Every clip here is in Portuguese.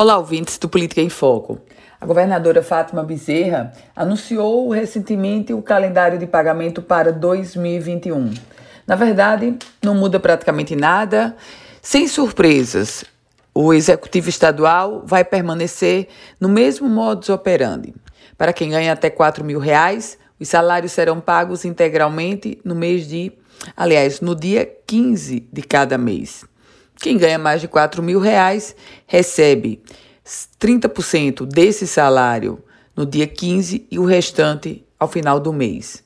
Olá, ouvintes do Política em Foco. A governadora Fátima Bezerra anunciou recentemente o calendário de pagamento para 2021. Na verdade, não muda praticamente nada, sem surpresas. O executivo estadual vai permanecer no mesmo modus operandi. Para quem ganha até 4 mil reais, os salários serão pagos integralmente no mês de, aliás, no dia 15 de cada mês. Quem ganha mais de 4 mil reais recebe 30% desse salário no dia 15 e o restante ao final do mês.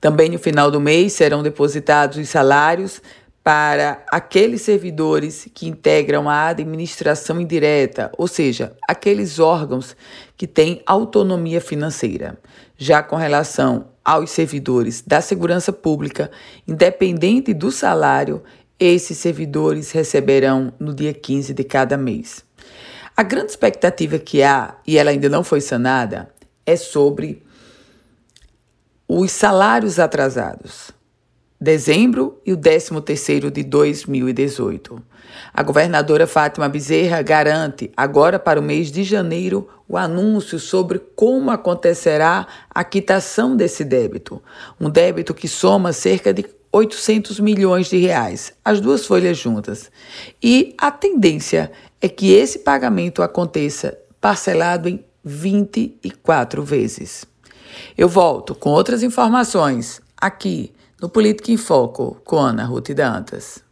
Também no final do mês serão depositados os salários para aqueles servidores que integram a administração indireta, ou seja, aqueles órgãos que têm autonomia financeira. Já com relação aos servidores da segurança pública, independente do salário, esses servidores receberão no dia 15 de cada mês. A grande expectativa que há, e ela ainda não foi sanada, é sobre os salários atrasados. Dezembro e o 13 terceiro de 2018. A governadora Fátima Bezerra garante agora para o mês de janeiro o anúncio sobre como acontecerá a quitação desse débito, um débito que soma cerca de 800 milhões de reais, as duas folhas juntas. E a tendência é que esse pagamento aconteça parcelado em 24 vezes. Eu volto com outras informações aqui no Política em Foco com Ana Ruth Dantas.